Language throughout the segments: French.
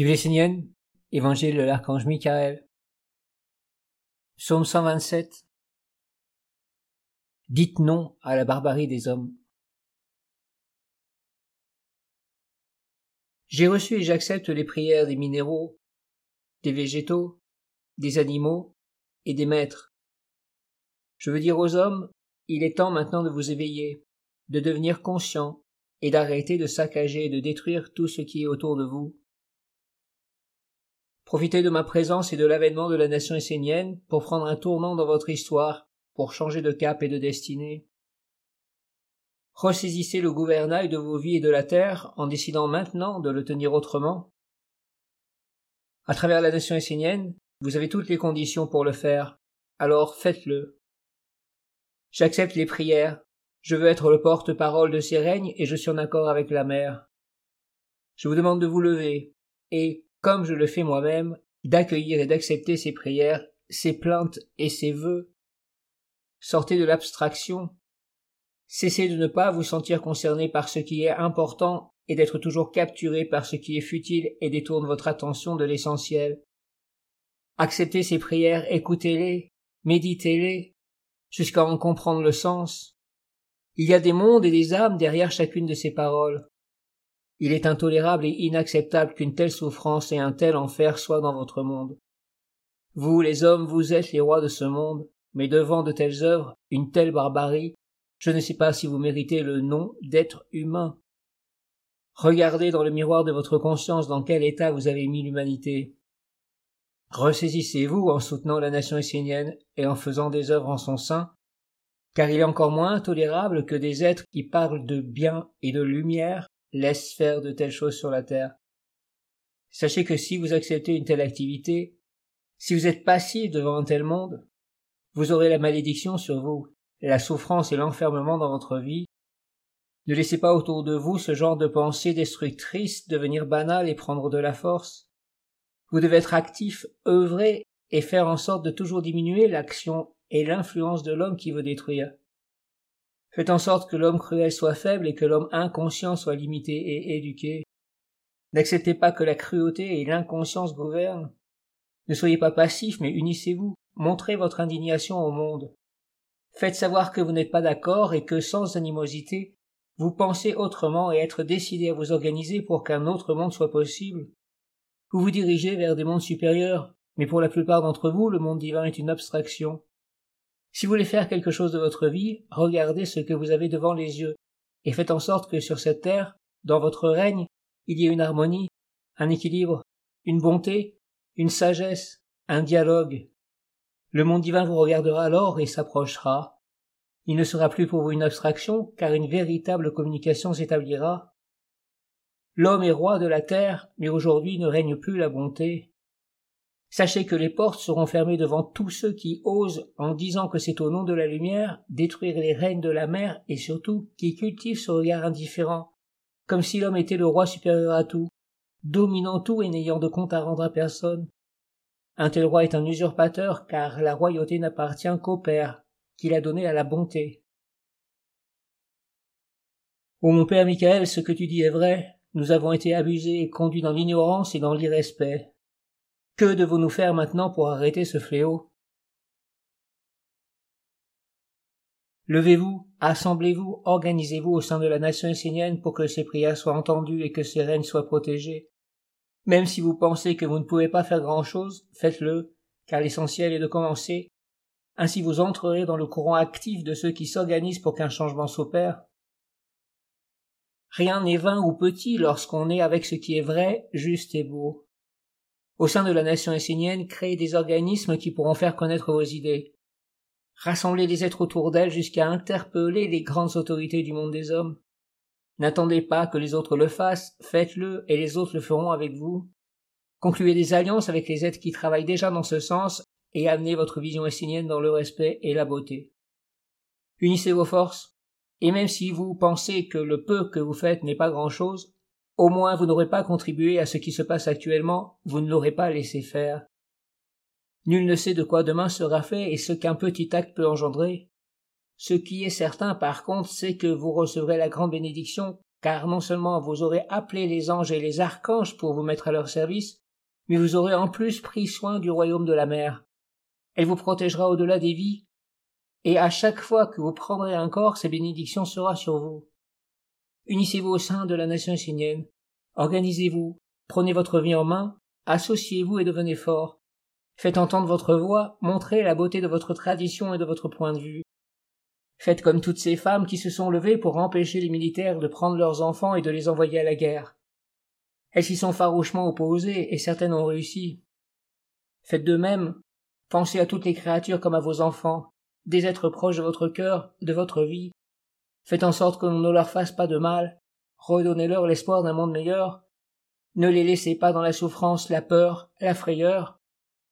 Évangile de l'archange Michael. Psaume 127. Dites non à la barbarie des hommes. J'ai reçu et j'accepte les prières des minéraux, des végétaux, des animaux et des maîtres. Je veux dire aux hommes, il est temps maintenant de vous éveiller, de devenir conscient et d'arrêter de saccager et de détruire tout ce qui est autour de vous. Profitez de ma présence et de l'avènement de la nation essénienne pour prendre un tournant dans votre histoire, pour changer de cap et de destinée. Ressaisissez le gouvernail de vos vies et de la terre en décidant maintenant de le tenir autrement. À travers la nation essénienne, vous avez toutes les conditions pour le faire, alors faites-le. J'accepte les prières, je veux être le porte-parole de ces règnes et je suis en accord avec la mère. Je vous demande de vous lever, et, comme je le fais moi-même, d'accueillir et d'accepter ces prières, ces plaintes et ces vœux. Sortez de l'abstraction, Cessez de ne pas vous sentir concerné par ce qui est important et d'être toujours capturé par ce qui est futile et détourne votre attention de l'essentiel. Acceptez ces prières, écoutez-les, méditez-les, jusqu'à en comprendre le sens. Il y a des mondes et des âmes derrière chacune de ces paroles. Il est intolérable et inacceptable qu'une telle souffrance et un tel enfer soient dans votre monde. Vous, les hommes, vous êtes les rois de ce monde, mais devant de telles œuvres, une telle barbarie, je ne sais pas si vous méritez le nom d'être humain. Regardez dans le miroir de votre conscience dans quel état vous avez mis l'humanité. Ressaisissez-vous en soutenant la nation essénienne et en faisant des œuvres en son sein, car il est encore moins intolérable que des êtres qui parlent de bien et de lumière laissent faire de telles choses sur la terre. Sachez que si vous acceptez une telle activité, si vous êtes passif devant un tel monde, vous aurez la malédiction sur vous, la souffrance et l'enfermement dans votre vie. Ne laissez pas autour de vous ce genre de pensée destructrice devenir banale et prendre de la force. Vous devez être actif, œuvrer et faire en sorte de toujours diminuer l'action et l'influence de l'homme qui veut détruire. Faites en sorte que l'homme cruel soit faible et que l'homme inconscient soit limité et éduqué. N'acceptez pas que la cruauté et l'inconscience gouvernent. Ne soyez pas passif, mais unissez-vous. Montrez votre indignation au monde. Faites savoir que vous n'êtes pas d'accord et que sans animosité, vous pensez autrement et être décidé à vous organiser pour qu'un autre monde soit possible. Vous vous dirigez vers des mondes supérieurs, mais pour la plupart d'entre vous, le monde divin est une abstraction. Si vous voulez faire quelque chose de votre vie, regardez ce que vous avez devant les yeux, et faites en sorte que sur cette terre, dans votre règne, il y ait une harmonie, un équilibre, une bonté, une sagesse, un dialogue, le monde divin vous regardera alors et s'approchera. Il ne sera plus pour vous une abstraction, car une véritable communication s'établira. L'homme est roi de la terre, mais aujourd'hui ne règne plus la bonté. Sachez que les portes seront fermées devant tous ceux qui osent, en disant que c'est au nom de la lumière, détruire les règnes de la mer et surtout qui cultivent ce regard indifférent, comme si l'homme était le roi supérieur à tout, dominant tout et n'ayant de compte à rendre à personne. Un tel roi est un usurpateur, car la royauté n'appartient qu'au Père, qu'il a donné à la bonté. Ô mon Père Michael, ce que tu dis est vrai, nous avons été abusés et conduits dans l'ignorance et dans l'irrespect. Que devons-nous faire maintenant pour arrêter ce fléau? Levez-vous, assemblez-vous, organisez-vous au sein de la nation essénienne pour que ces prières soient entendues et que ces règnes soient protégés. Même si vous pensez que vous ne pouvez pas faire grand-chose, faites-le, car l'essentiel est de commencer. Ainsi vous entrerez dans le courant actif de ceux qui s'organisent pour qu'un changement s'opère. Rien n'est vain ou petit lorsqu'on est avec ce qui est vrai, juste et beau. Au sein de la nation essénienne, créez des organismes qui pourront faire connaître vos idées. Rassemblez les êtres autour d'elles jusqu'à interpeller les grandes autorités du monde des hommes. N'attendez pas que les autres le fassent, faites-le et les autres le feront avec vous. Concluez des alliances avec les êtres qui travaillent déjà dans ce sens et amenez votre vision essénienne dans le respect et la beauté. Unissez vos forces, et même si vous pensez que le peu que vous faites n'est pas grand-chose, au moins vous n'aurez pas contribué à ce qui se passe actuellement, vous ne l'aurez pas laissé faire. Nul ne sait de quoi demain sera fait et ce qu'un petit acte peut engendrer. Ce qui est certain par contre, c'est que vous recevrez la grande bénédiction car non seulement vous aurez appelé les anges et les archanges pour vous mettre à leur service, mais vous aurez en plus pris soin du royaume de la mer. Elle vous protégera au-delà des vies, et à chaque fois que vous prendrez un corps, sa bénédiction sera sur vous. Unissez-vous au sein de la nation essénienne, organisez-vous, prenez votre vie en main, associez-vous et devenez fort. Faites entendre votre voix, montrez la beauté de votre tradition et de votre point de vue. Faites comme toutes ces femmes qui se sont levées pour empêcher les militaires de prendre leurs enfants et de les envoyer à la guerre. Elles s'y sont farouchement opposées, et certaines ont réussi. Faites de même. Pensez à toutes les créatures comme à vos enfants, des êtres proches de votre cœur, de votre vie. Faites en sorte qu'on ne leur fasse pas de mal. Redonnez-leur l'espoir d'un monde meilleur. Ne les laissez pas dans la souffrance, la peur, la frayeur.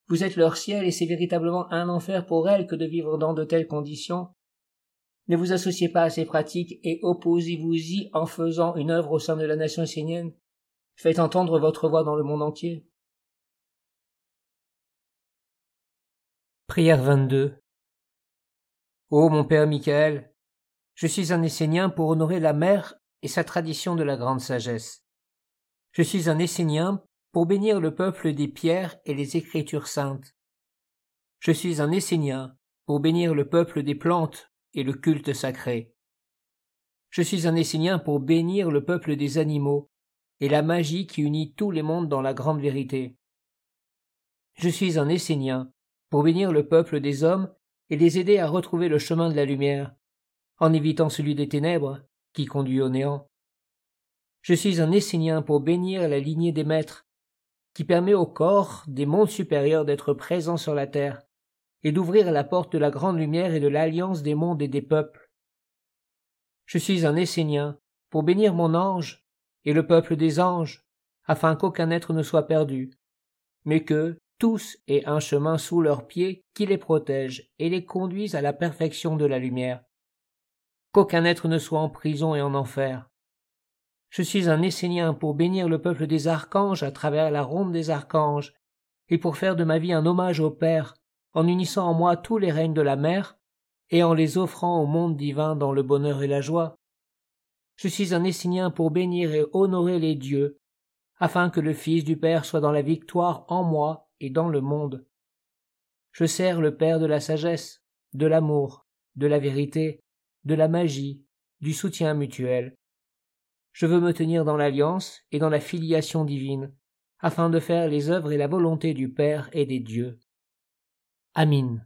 Vous êtes leur ciel et c'est véritablement un enfer pour elles que de vivre dans de telles conditions. Ne vous associez pas à ces pratiques et opposez-vous-y en faisant une œuvre au sein de la nation essénienne. Faites entendre votre voix dans le monde entier. Prière 22 Ô mon Père Michael, je suis un Essénien pour honorer la mère et sa tradition de la grande sagesse. Je suis un Essénien pour bénir le peuple des pierres et les écritures saintes. Je suis un Essénien pour bénir le peuple des plantes et le culte sacré. Je suis un Essénien pour bénir le peuple des animaux et la magie qui unit tous les mondes dans la grande vérité. Je suis un Essénien pour bénir le peuple des hommes et les aider à retrouver le chemin de la lumière, en évitant celui des ténèbres qui conduit au néant. Je suis un Essénien pour bénir la lignée des maîtres, qui permet au corps des mondes supérieurs d'être présents sur la terre, et d'ouvrir la porte de la grande lumière et de l'alliance des mondes et des peuples. Je suis un Essénien pour bénir mon ange et le peuple des anges, afin qu'aucun être ne soit perdu, mais que tous aient un chemin sous leurs pieds qui les protège et les conduise à la perfection de la lumière. Qu'aucun être ne soit en prison et en enfer. Je suis un Essénien pour bénir le peuple des archanges à travers la ronde des archanges, et pour faire de ma vie un hommage au Père, en unissant en moi tous les règnes de la mer, et en les offrant au monde divin dans le bonheur et la joie. Je suis un Essénien pour bénir et honorer les dieux, afin que le Fils du Père soit dans la victoire en moi et dans le monde. Je sers le Père de la sagesse, de l'amour, de la vérité, de la magie, du soutien mutuel. Je veux me tenir dans l'alliance et dans la filiation divine, afin de faire les œuvres et la volonté du Père et des dieux. Amin.